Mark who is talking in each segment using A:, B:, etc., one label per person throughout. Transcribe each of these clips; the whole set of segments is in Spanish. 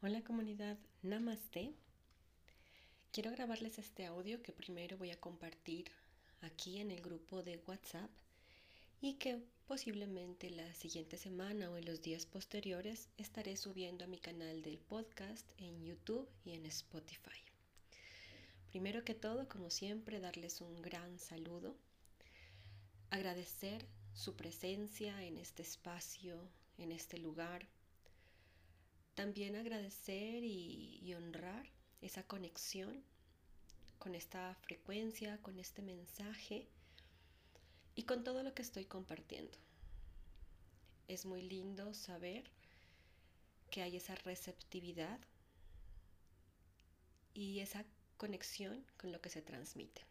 A: Hola comunidad Namaste. Quiero grabarles este audio que primero voy a compartir aquí en el grupo de WhatsApp y que posiblemente la siguiente semana o en los días posteriores estaré subiendo a mi canal del podcast en YouTube y en Spotify. Primero que todo, como siempre, darles un gran saludo, agradecer su presencia en este espacio, en este lugar también agradecer y, honrar esa conexión con esta frecuencia, con este mensaje y con todo lo que estoy compartiendo. Es muy lindo saber que hay esa receptividad y esa conexión con lo que se transmite.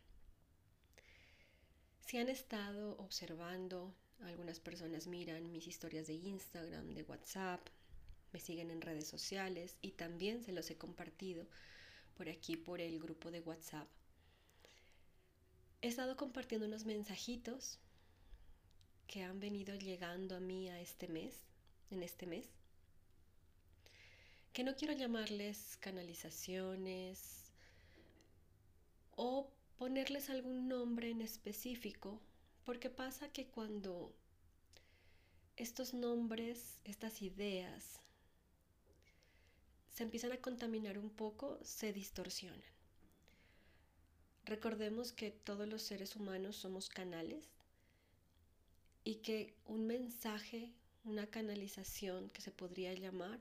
A: Si han estado observando, algunas personas miran mis historias de Instagram, de WhatsApp, me siguen en redes sociales y también se los he compartido por aquí por el grupo de WhatsApp. He estado compartiendo unos mensajitos que han venido llegando a mí a este mes, en este mes, que no quiero llamarles canalizaciones o ponerles algún nombre en específico, porque pasa que cuando estos nombres, estas ideas se empiezan a contaminar un poco, se distorsionan. Recordemos que todos los seres humanos somos canales y que un mensaje, una canalización que se podría llamar,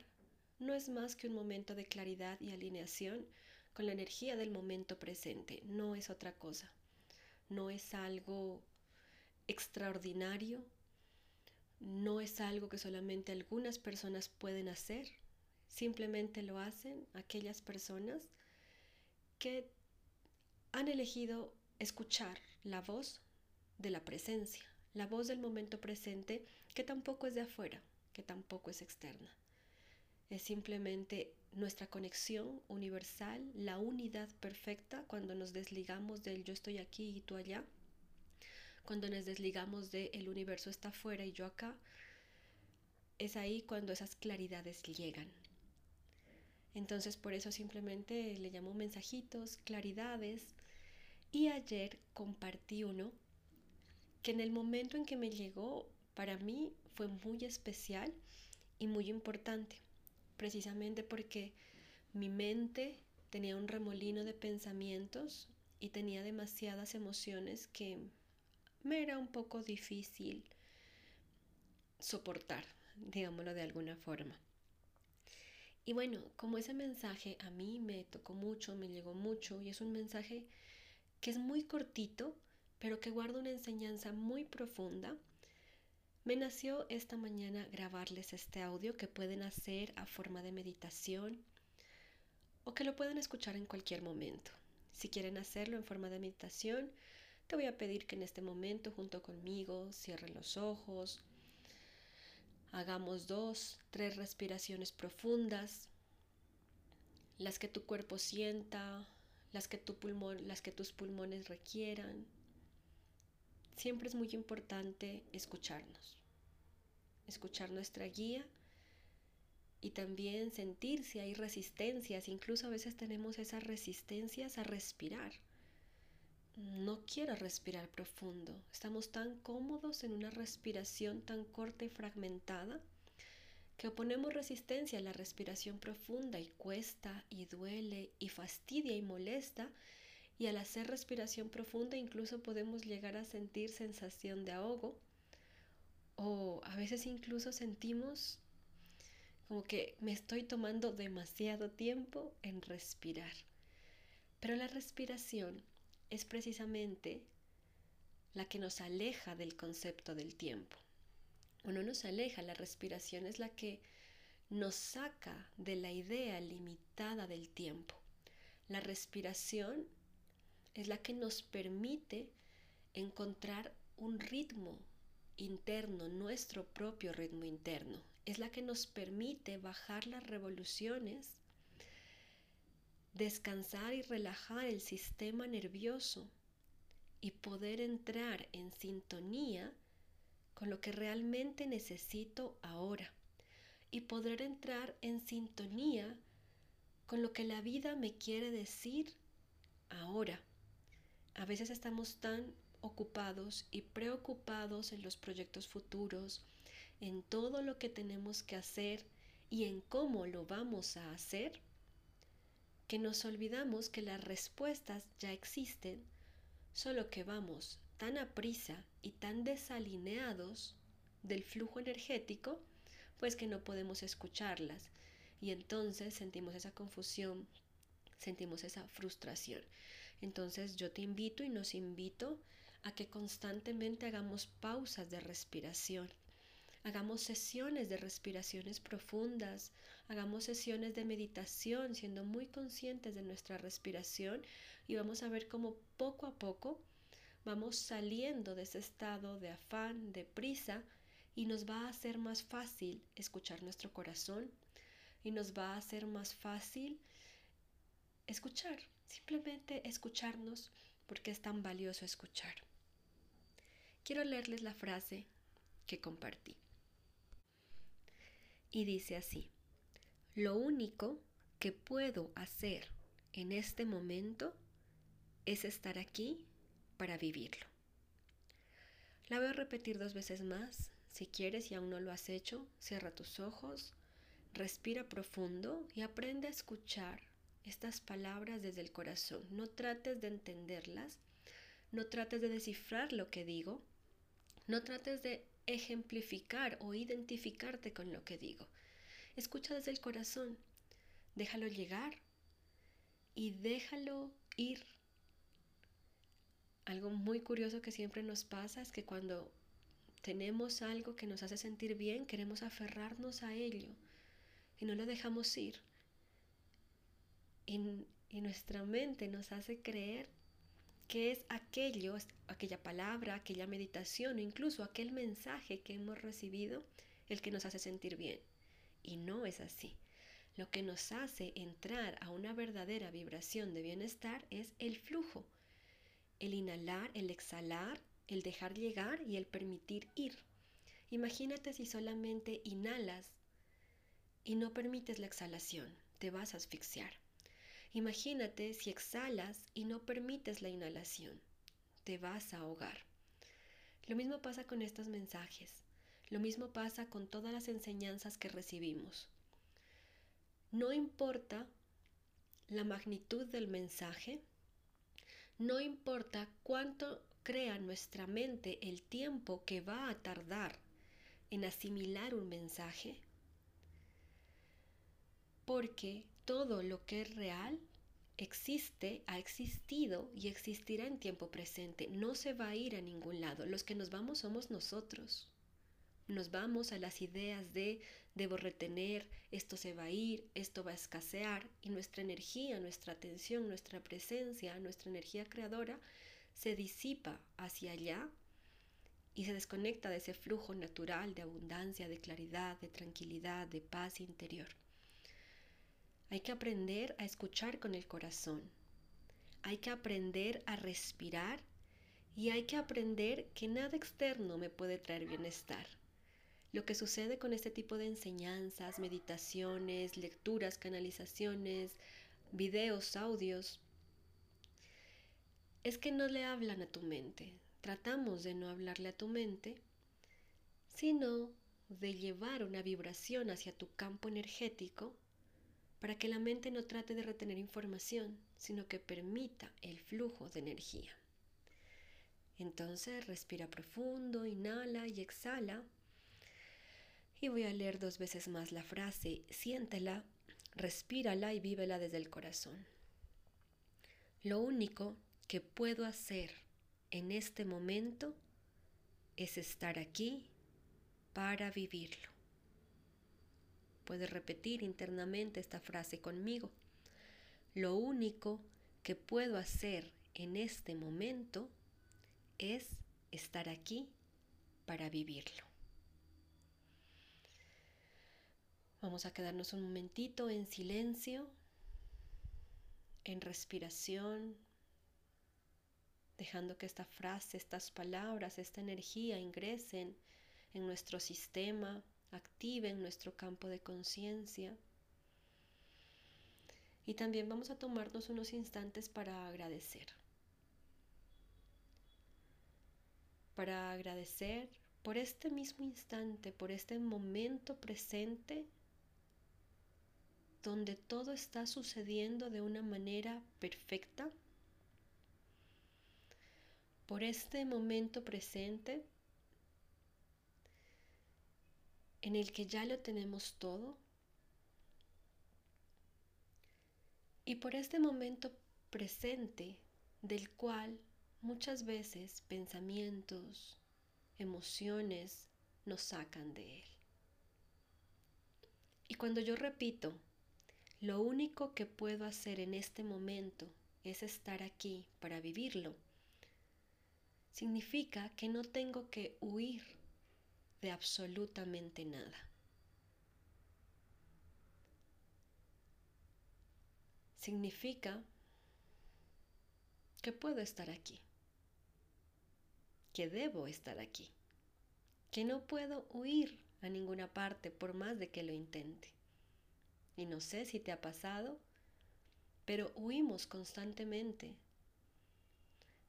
A: no es más que un momento de claridad y alineación con la energía del momento presente, no es otra cosa, no es algo extraordinario, no es algo que solamente algunas personas pueden hacer, Simplemente lo hacen aquellas personas que han elegido escuchar la voz de la presencia, la voz del momento presente, que tampoco es de afuera, que tampoco es externa. Es simplemente nuestra conexión universal, la unidad perfecta cuando nos desligamos del yo estoy aquí y tú allá, cuando nos desligamos de el universo está afuera y yo acá, es ahí cuando esas claridades llegan. Entonces por eso simplemente le llamo mensajitos, claridades. Y ayer compartí uno que en el momento en que me llegó, para mí fue muy especial y muy importante, precisamente porque mi mente tenía un remolino de pensamientos y tenía demasiadas emociones que me era un poco difícil soportar, digámoslo de alguna forma. Y bueno, como ese mensaje a mí me tocó mucho, me llegó mucho y es un mensaje que es muy cortito, pero que guarda una enseñanza muy profunda, me nació esta mañana grabarles este audio que pueden hacer a forma de meditación o que lo pueden escuchar en cualquier momento. Si quieren hacerlo en forma de meditación, te voy a pedir que en este momento junto conmigo cierren los ojos, Hagamos dos, tres respiraciones profundas, las que tu cuerpo sienta, las que, tu pulmón, las que tus pulmones requieran. Siempre es muy importante escucharnos, escuchar nuestra guía y también sentir si hay resistencias. Incluso a veces tenemos esas resistencias a respirar no quiero respirar profundo. Estamos tan cómodos en una respiración tan corta y fragmentada que oponemos resistencia a la respiración profunda y cuesta y duele y fastidia y molesta y al hacer respiración profunda incluso podemos llegar a sentir sensación de ahogo o a veces incluso sentimos como que me estoy tomando demasiado tiempo en respirar. Pero la respiración es precisamente la que nos aleja del concepto del tiempo. O no nos aleja, la respiración es la que nos saca de la idea limitada del tiempo. La respiración es la que nos permite encontrar un ritmo interno, nuestro propio ritmo interno. Es la que nos permite bajar las revoluciones descansar y relajar el sistema nervioso y poder entrar en sintonía con lo que realmente necesito ahora y poder entrar en sintonía con lo que la vida me quiere decir ahora. A veces estamos tan ocupados y preocupados en los proyectos futuros, en todo lo que tenemos que hacer y en cómo lo vamos a hacer, que nos olvidamos que las respuestas ya existen, solo que vamos tan a prisa y tan desalineados del flujo energético, pues que no podemos escucharlas. Y entonces sentimos esa confusión, sentimos esa frustración. Entonces yo te invito y nos invito a que constantemente hagamos pausas de respiración. Hagamos sesiones de respiraciones profundas, hagamos sesiones de meditación siendo muy conscientes de nuestra respiración y vamos a ver cómo poco a poco vamos saliendo de ese estado de afán, de prisa y nos va a hacer más fácil escuchar nuestro corazón y nos va a hacer más fácil escuchar, simplemente escucharnos porque es tan valioso escuchar. Quiero leerles la frase que compartí. Y dice así, lo único que puedo hacer en este momento es estar aquí para vivirlo. La a repetir dos veces más. Si quieres y aún no lo has hecho, cierra tus ojos, respira profundo y aprende a escuchar estas palabras desde el corazón. No trates de entenderlas, no trates de descifrar lo que digo, no trates de ejemplificar o identificarte con lo que digo. Escucha desde el corazón. Déjalo llegar y déjalo ir. Algo muy curioso que siempre nos pasa es que cuando tenemos algo que nos hace sentir bien, queremos aferrarnos a ello y no lo dejamos ir. Y, y nuestra mente nos hace creer que es aquello, aquella palabra, aquella meditación o incluso aquel mensaje que hemos recibido el que nos hace sentir bien. Y no es así. Lo que nos hace entrar a una verdadera vibración de bienestar es el flujo, el inhalar, el exhalar, el dejar llegar y el permitir ir. Imagínate si solamente inhalas y no permites la exhalación, te vas a asfixiar. Imagínate si exhalas y no permites la inhalación. Te vas a ahogar. Lo mismo pasa con estos mensajes. Lo mismo pasa con todas las enseñanzas que recibimos. No importa la magnitud del mensaje, no importa cuánto crea nuestra mente el tiempo que va a tardar en asimilar un mensaje, porque todo lo que es real existe, ha existido y existirá en tiempo presente. No se va a ir a ningún lado. Los que nos vamos somos nosotros. Nos vamos a las ideas de debo retener, esto se va a ir, esto va a escasear y nuestra energía, nuestra atención, nuestra presencia, nuestra energía creadora se disipa hacia allá y se desconecta de ese flujo natural de abundancia, de claridad, de tranquilidad, de paz interior. Hay que aprender a escuchar con el corazón. Hay que aprender a respirar y hay que aprender que nada externo me puede traer bienestar. Lo que sucede con este tipo de enseñanzas, meditaciones, lecturas, canalizaciones, videos, audios, es que no le hablan a tu mente. Tratamos de no hablarle a tu mente, sino de llevar una vibración hacia tu campo energético para que la mente no trate de retener información, sino que permita el flujo de energía. Entonces respira profundo, inhala y exhala. Y voy a leer dos veces más la frase, siéntela, respírala y vívela desde el corazón. Lo único que puedo hacer en este momento es estar aquí para vivirlo. Puedes repetir internamente esta frase conmigo. Lo único que puedo hacer en este momento es estar aquí para vivirlo. Vamos a quedarnos un momentito en silencio, en respiración, dejando que esta frase, estas palabras, esta energía ingresen en nuestro sistema, activen nuestro campo de conciencia. Y también vamos a tomarnos unos instantes para agradecer. Para agradecer por este mismo instante, por este momento presente donde todo está sucediendo de una manera perfecta, por este momento presente en el que ya lo tenemos todo, y por este momento presente del cual muchas veces pensamientos, emociones nos sacan de él. Y cuando yo repito, lo único que puedo hacer en este momento es estar aquí para vivirlo. Significa que no tengo que huir de absolutamente nada. Significa que puedo estar aquí, que debo estar aquí, que no puedo huir a ninguna parte por más de que lo intente. Y no sé si te ha pasado, pero huimos constantemente.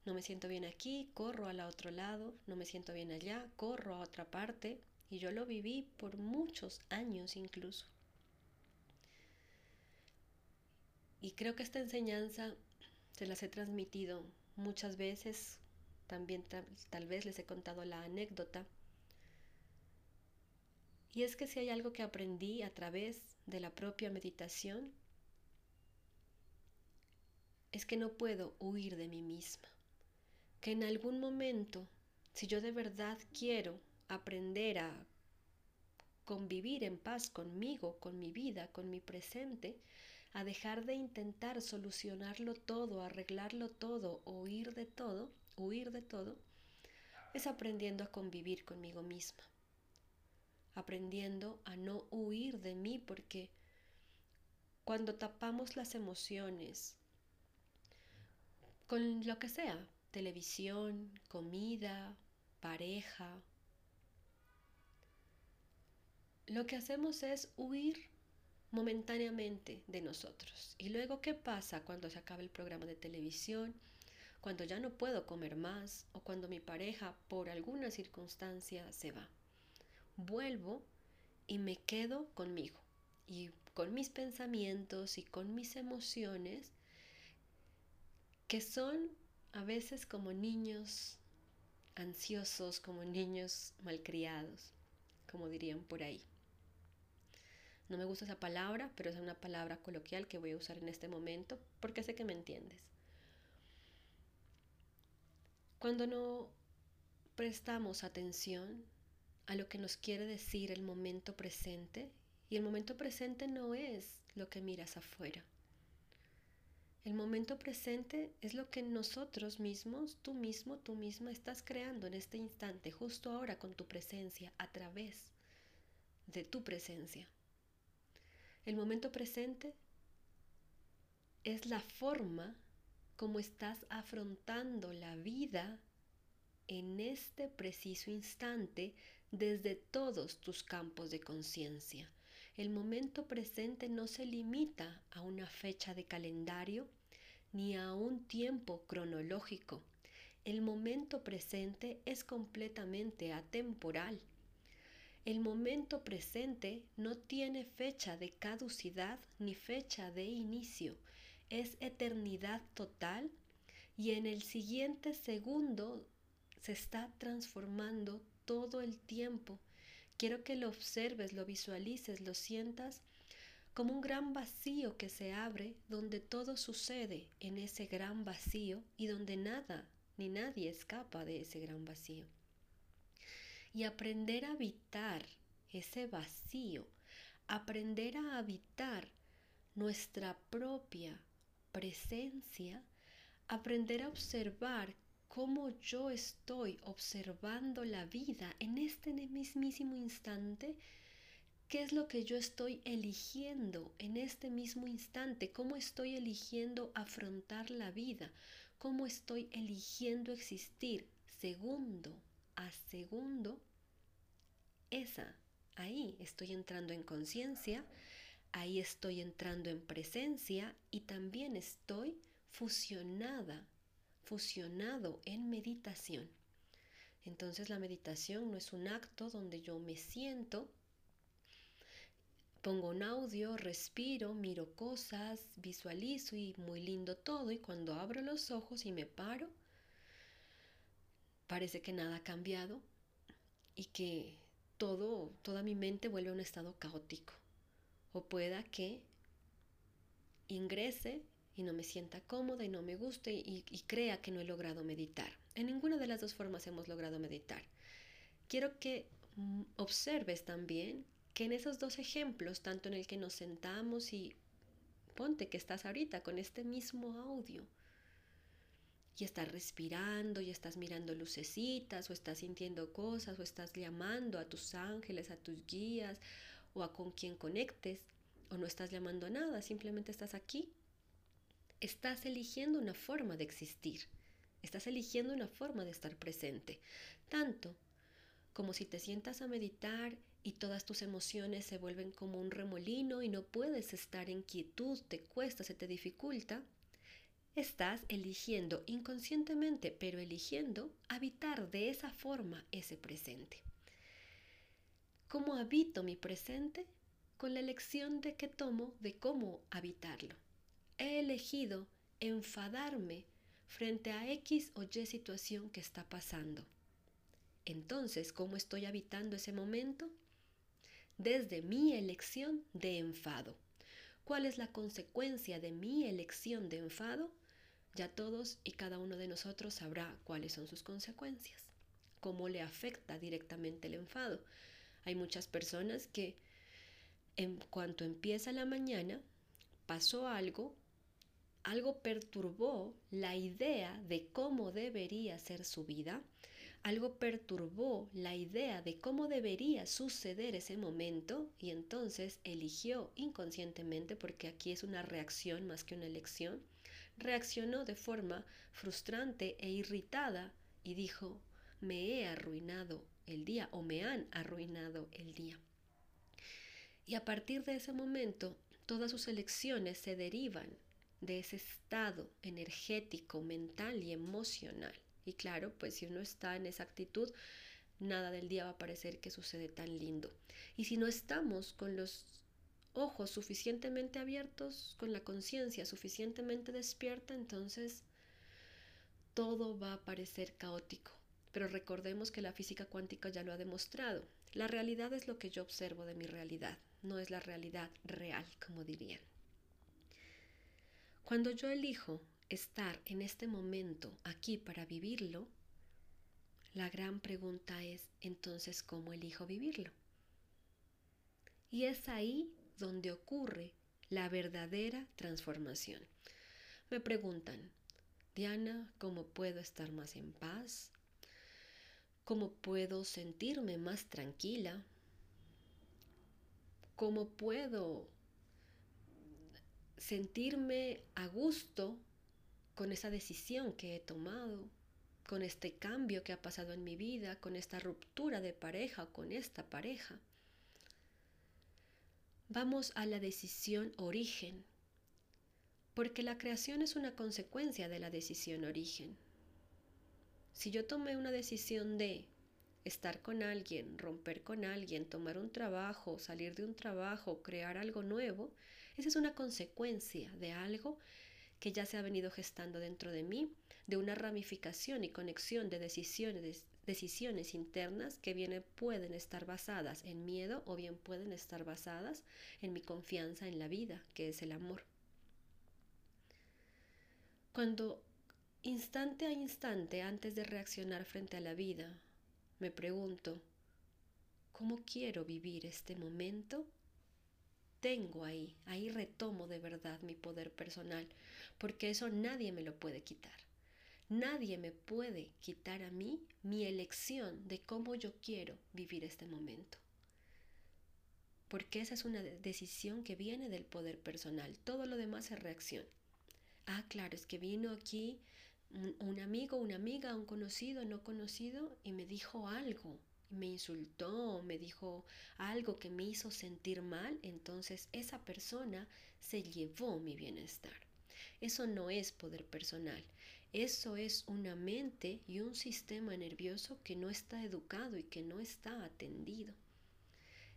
A: No me siento bien aquí, corro al otro lado, no me siento bien allá, corro a otra parte, y yo lo viví por muchos años incluso. Y creo que esta enseñanza se las he transmitido muchas veces, también tal, vez les he contado la anécdota. Y es que si hay algo que aprendí a través de la propia meditación es que no puedo huir de mí misma, que en algún momento, si yo de verdad quiero aprender a convivir en paz conmigo, con mi vida, con mi presente, a dejar de intentar solucionarlo todo, arreglarlo todo huir de todo, huir de todo, es aprendiendo a convivir conmigo misma. Aprendiendo a no huir de mí porque cuando tapamos las emociones con lo que sea, televisión, comida, pareja, lo que hacemos es huir momentáneamente de nosotros. ¿Y luego qué pasa cuando se acaba el programa de televisión? Cuando ya no puedo comer más o cuando mi pareja por alguna circunstancia se va vuelvo y me quedo conmigo y con mis pensamientos y con mis emociones que son a veces como niños ansiosos, como niños malcriados, como dirían por ahí. No me gusta esa palabra, pero es una palabra coloquial que voy a usar en este momento porque sé que me entiendes. Cuando no prestamos atención a lo que nos quiere decir el momento presente y el momento presente no es lo que miras afuera. El momento presente es lo que nosotros mismos, tú mismo, tú misma estás creando en este instante, justo ahora con tu presencia, a través de tu presencia. El momento presente es la forma como estás afrontando la vida en este preciso instante desde todos tus campos de conciencia. El momento presente no se limita a una fecha de calendario ni a un tiempo cronológico. El momento presente es completamente atemporal. El momento presente no tiene fecha de caducidad ni fecha de inicio. Es eternidad total y en el siguiente segundo se está transformando todo el tiempo. Quiero que lo observes, lo visualices, lo sientas como un gran vacío que se abre donde todo sucede en ese gran vacío y donde nada ni nadie escapa de ese gran vacío. Y aprender a habitar ese vacío, aprender a habitar nuestra propia presencia, aprender a observar cómo yo estoy observando la vida en este mismísimo instante, qué es lo que yo estoy eligiendo en este mismo instante, cómo estoy eligiendo afrontar la vida, cómo estoy eligiendo existir segundo a segundo, esa, ahí estoy entrando en conciencia, ahí estoy entrando en presencia y también estoy fusionada, fusionado en meditación. Entonces la meditación no es un acto donde yo me siento, pongo un audio, respiro, miro cosas, visualizo y muy lindo todo y cuando abro los ojos y me paro, parece que nada ha cambiado y que todo, toda mi mente vuelve a un estado caótico. O pueda que ingrese y no me sienta cómoda y no me guste y, y, crea que no he logrado meditar. En ninguna de las dos formas hemos logrado meditar. Quiero que mm, observes también que en esos dos ejemplos, tanto en el que nos sentamos y ponte que estás ahorita con este mismo audio, y estás respirando y estás mirando lucecitas o estás sintiendo cosas o estás llamando a tus ángeles, a tus guías o a con quien conectes o no estás llamando a nada, simplemente estás aquí. Estás eligiendo una forma de existir, estás eligiendo una forma de estar presente, tanto como si te sientas a meditar y todas tus emociones se vuelven como un remolino y no puedes estar en quietud, te cuesta, se te dificulta, Estás eligiendo inconscientemente, pero eligiendo habitar de esa forma ese presente. ¿Cómo habito mi presente? Con la elección de que tomo de cómo habitarlo. He elegido enfadarme frente a X o Y situación que está pasando. Entonces, ¿cómo estoy habitando ese momento? Desde mi elección de enfado. ¿Cuál es la consecuencia de mi elección de enfado? Ya todos y cada uno de nosotros sabrá cuáles son sus consecuencias, cómo le afecta directamente el enfado. Hay muchas personas que en cuanto empieza la mañana, pasó algo, algo perturbó la idea de cómo debería ser su vida, algo perturbó la idea de cómo debería suceder ese momento y entonces eligió inconscientemente, porque aquí es una reacción más que una elección, reaccionó de forma frustrante e irritada y dijo, me he arruinado el día o me han arruinado el día. Y a partir de ese momento, todas sus elecciones se derivan de ese estado energético, mental y emocional. Y claro, pues si uno está en esa actitud, nada del día va a parecer que sucede tan lindo. Y si no estamos con los ojos suficientemente abiertos, con la conciencia suficientemente despierta, entonces todo va a parecer caótico. Pero recordemos que la física cuántica ya lo ha demostrado. La realidad es lo que yo observo de mi realidad, no es la realidad real, como dirían. Cuando yo elijo estar en este momento aquí para vivirlo, la gran pregunta es entonces cómo elijo vivirlo. Y es ahí donde ocurre la verdadera transformación. Me preguntan, Diana, ¿cómo puedo estar más en paz? ¿Cómo puedo sentirme más tranquila? ¿Cómo puedo sentirme a gusto con esa decisión que he tomado, con este cambio que ha pasado en mi vida, con esta ruptura de pareja o con esta pareja? vamos a la decisión origen, porque la creación es una consecuencia de la decisión origen. Si yo tomé una decisión de estar con alguien, romper con alguien, tomar un trabajo, salir de un trabajo, crear algo nuevo, esa es una consecuencia de algo que ya se ha venido gestando dentro de mí, de una ramificación y conexión de decisiones decisiones internas que bien pueden estar basadas en miedo o bien pueden estar basadas en mi confianza en la vida, que es el amor. Cuando instante a instante antes de reaccionar frente a la vida, me pregunto, ¿cómo quiero vivir este momento? Tengo ahí, ahí retomo de verdad mi poder personal, porque eso nadie me lo puede quitar. Nadie me puede quitar a mí mi elección de cómo yo quiero vivir este momento. Porque esa es una decisión que viene del poder personal. Todo lo demás es reacción. Ah, claro, es que vino aquí un, amigo, una amiga, un conocido, no conocido y me dijo algo me insultó, me dijo algo que me hizo sentir mal, entonces esa persona se llevó mi bienestar. Eso no es poder personal. Eso es una mente y un sistema nervioso que no está educado y que no está atendido.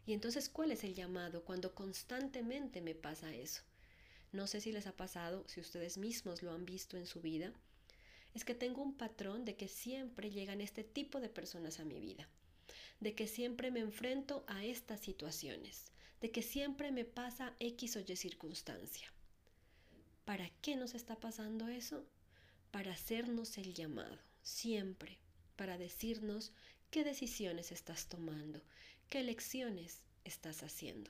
A: Y entonces, ¿cuál es el llamado cuando constantemente me pasa eso? No sé si les ha pasado, si ustedes mismos lo han visto en su vida, es que tengo un patrón de que siempre llegan este tipo de personas a mi vida, de que siempre me enfrento a estas situaciones, de que siempre me pasa X o Y circunstancia. ¿Para qué nos está pasando eso? Para hacernos el llamado, siempre, para decirnos qué decisiones estás tomando, qué elecciones estás haciendo.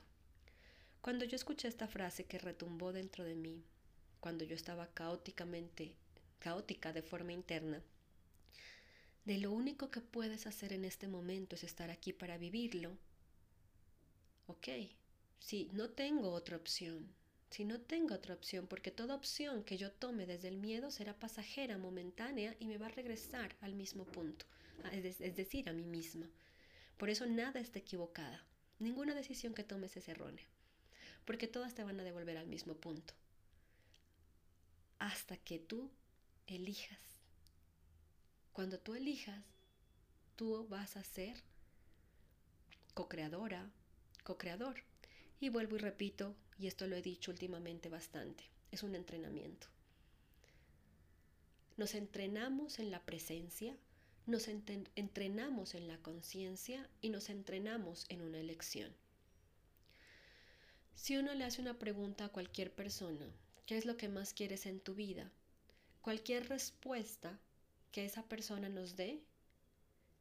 A: Cuando yo escuché esta frase que retumbó dentro de mí, cuando yo estaba caóticamente, caótica de forma interna, de lo único que puedes hacer en este momento es estar aquí para vivirlo, ok, si no tengo otra opción, si no tengo otra opción, porque toda opción que yo tome desde el miedo será pasajera, momentánea y me va a regresar al mismo punto, es decir, a mí misma. Por eso nada está equivocada, ninguna decisión que tomes es errónea porque todas te van a devolver al mismo punto. Hasta que tú elijas. Cuando tú elijas, tú vas a ser co-creadora, co-creador. Y vuelvo y repito, y esto lo he dicho últimamente bastante, es un entrenamiento. Nos entrenamos en la presencia, nos entrenamos en la conciencia y nos entrenamos en una elección. Si uno le hace una pregunta a cualquier persona, ¿qué es lo que más quieres en tu vida? Cualquier respuesta que esa persona nos dé,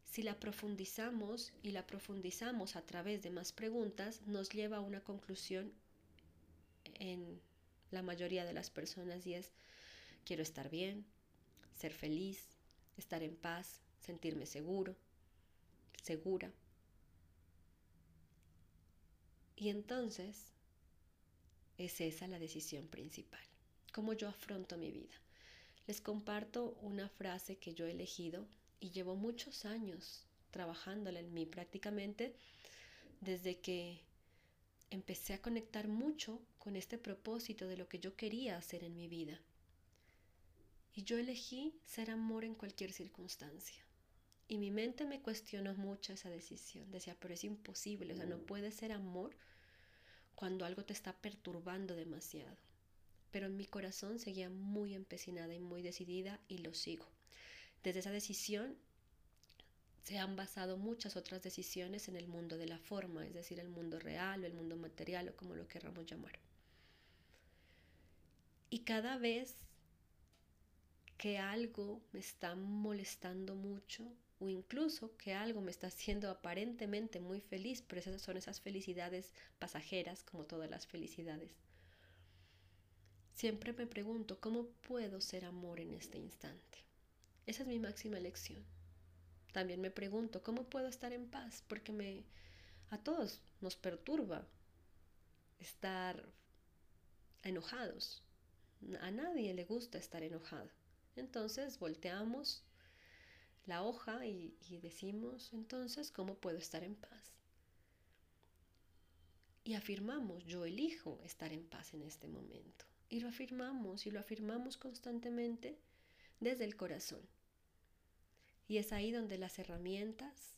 A: si la profundizamos y la profundizamos a través de más preguntas, nos lleva a una conclusión en la mayoría de las personas y es, quiero estar bien, ser feliz, estar en paz, sentirme seguro, segura. Y entonces es esa la decisión principal. Cómo yo afronto mi vida. Les comparto una frase que yo he elegido y llevo muchos años trabajándola en mí prácticamente desde que empecé a conectar mucho con este propósito de lo que yo quería hacer en mi vida. Y yo elegí ser amor en cualquier circunstancia. Y mi mente me cuestionó mucho esa decisión. Decía, pero es imposible, o sea, no puede ser amor cuando algo te está perturbando demasiado. Pero en mi corazón seguía muy empecinada y muy decidida y lo sigo. Desde esa decisión se han basado muchas otras decisiones en el mundo de la forma, es decir, el mundo real o el mundo material o como lo querramos llamar. Y cada vez que algo me está molestando mucho, o incluso que algo me está haciendo aparentemente muy feliz, pero esas son esas felicidades pasajeras como todas las felicidades. Siempre me pregunto, ¿cómo puedo ser amor en este instante? Esa es mi máxima elección. También me pregunto, ¿cómo puedo estar en paz? Porque me, a todos nos perturba estar enojados. A nadie le gusta estar enojado. Entonces volteamos la hoja y, decimos entonces cómo puedo estar en paz. Y afirmamos, yo elijo estar en paz en este momento. Y lo afirmamos y lo afirmamos constantemente desde el corazón. Y es ahí donde las herramientas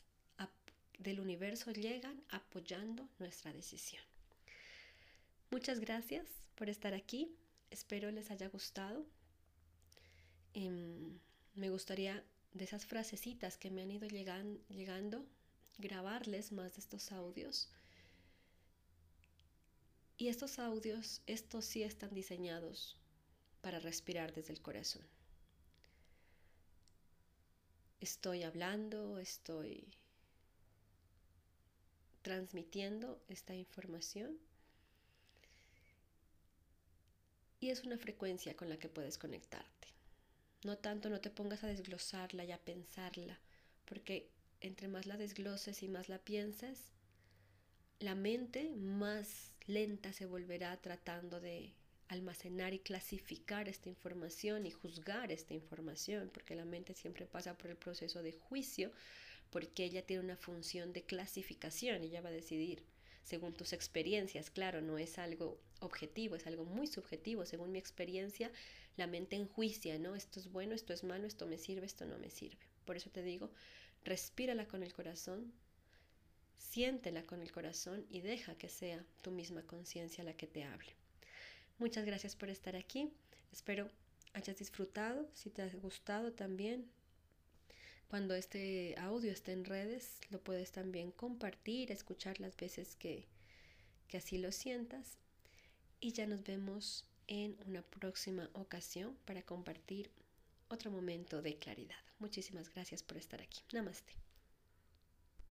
A: del universo llegan apoyando nuestra decisión. Muchas gracias por estar aquí. Espero les haya gustado. Em, me gustaría de esas frasecitas que me han ido llegando, grabarles más de estos audios. Y estos audios, estos sí están diseñados para respirar desde el corazón. Estoy hablando, estoy transmitiendo esta información y es una frecuencia con la que puedes conectarte. No tanto no te pongas a desglosarla y a pensarla, porque entre más la desgloses y más la pienses, la mente más lenta se volverá tratando de almacenar y clasificar esta información y juzgar esta información, porque la mente siempre pasa por el proceso de juicio porque ella tiene una función de clasificación, ella va a decidir según tus experiencias, claro, no es algo objetivo, es algo muy subjetivo, según mi experiencia, la mente enjuicia, ¿no? Esto es bueno, esto es malo, esto me sirve, esto no me sirve. Por eso te digo, respírala con el corazón, siéntela con el corazón y deja que sea tu misma conciencia la que te hable. Muchas gracias por estar aquí. Espero hayas disfrutado. Si te ha gustado también, cuando este audio esté en redes, lo puedes también compartir, escuchar las veces que, que así lo sientas. Y ya nos vemos en una próxima ocasión para compartir otro momento de claridad. Muchísimas gracias por estar aquí. Namaste.